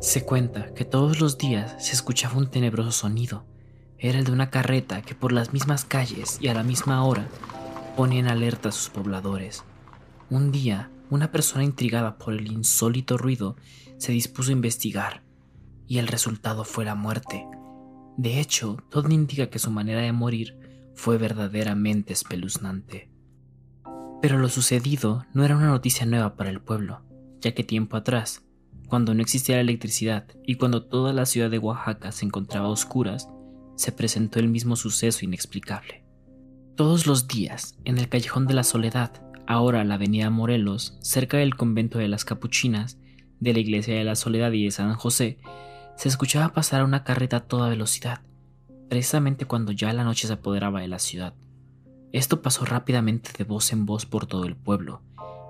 Se cuenta que todos los días se escuchaba un tenebroso sonido. Era el de una carreta que por las mismas calles y a la misma hora ponía en alerta a sus pobladores. Un día, una persona intrigada por el insólito ruido se dispuso a investigar, y el resultado fue la muerte. De hecho, todo indica que su manera de morir fue verdaderamente espeluznante. Pero lo sucedido no era una noticia nueva para el pueblo, ya que tiempo atrás, cuando no existía la electricidad y cuando toda la ciudad de Oaxaca se encontraba a oscuras, se presentó el mismo suceso inexplicable. Todos los días, en el callejón de la Soledad, ahora la avenida Morelos, cerca del convento de las Capuchinas, de la iglesia de la Soledad y de San José, se escuchaba pasar una carreta a toda velocidad, precisamente cuando ya la noche se apoderaba de la ciudad. Esto pasó rápidamente de voz en voz por todo el pueblo,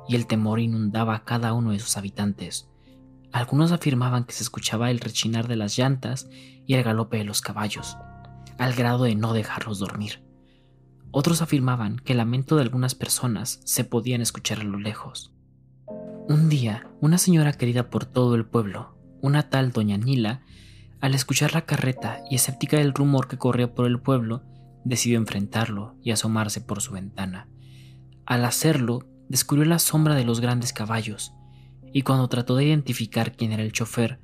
y el temor inundaba a cada uno de sus habitantes. Algunos afirmaban que se escuchaba el rechinar de las llantas y el galope de los caballos, al grado de no dejarlos dormir. Otros afirmaban que el lamento de algunas personas se podían escuchar a lo lejos. Un día, una señora querida por todo el pueblo, una tal doña Nila, al escuchar la carreta y escéptica del rumor que corría por el pueblo, decidió enfrentarlo y asomarse por su ventana. Al hacerlo, descubrió la sombra de los grandes caballos, y cuando trató de identificar quién era el chofer,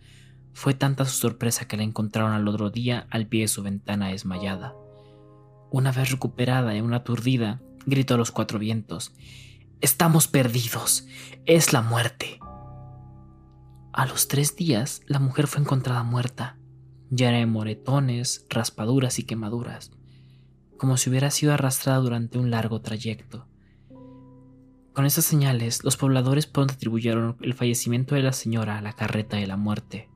fue tanta su sorpresa que la encontraron al otro día al pie de su ventana desmayada. Una vez recuperada y una aturdida, gritó a los cuatro vientos, Estamos perdidos. Es la muerte. A los tres días, la mujer fue encontrada muerta, llena de moretones, raspaduras y quemaduras, como si hubiera sido arrastrada durante un largo trayecto. Con estas señales, los pobladores pronto atribuyeron el fallecimiento de la señora a la carreta de la muerte.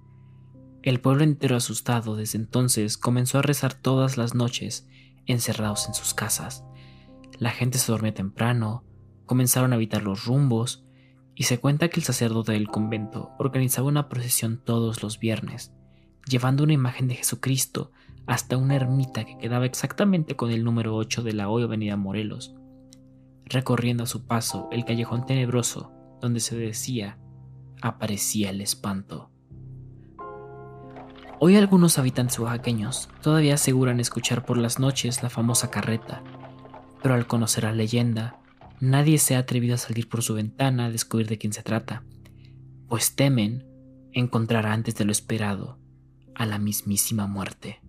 El pueblo entero asustado desde entonces comenzó a rezar todas las noches, encerrados en sus casas. La gente se dormía temprano, comenzaron a evitar los rumbos, y se cuenta que el sacerdote del convento organizaba una procesión todos los viernes, llevando una imagen de Jesucristo hasta una ermita que quedaba exactamente con el número 8 de la hoy avenida Morelos, recorriendo a su paso el callejón tenebroso donde se decía aparecía el espanto. Hoy algunos habitantes oaxaqueños todavía aseguran escuchar por las noches la famosa carreta, pero al conocer la leyenda, nadie se ha atrevido a salir por su ventana a descubrir de quién se trata, pues temen encontrar antes de lo esperado a la mismísima muerte.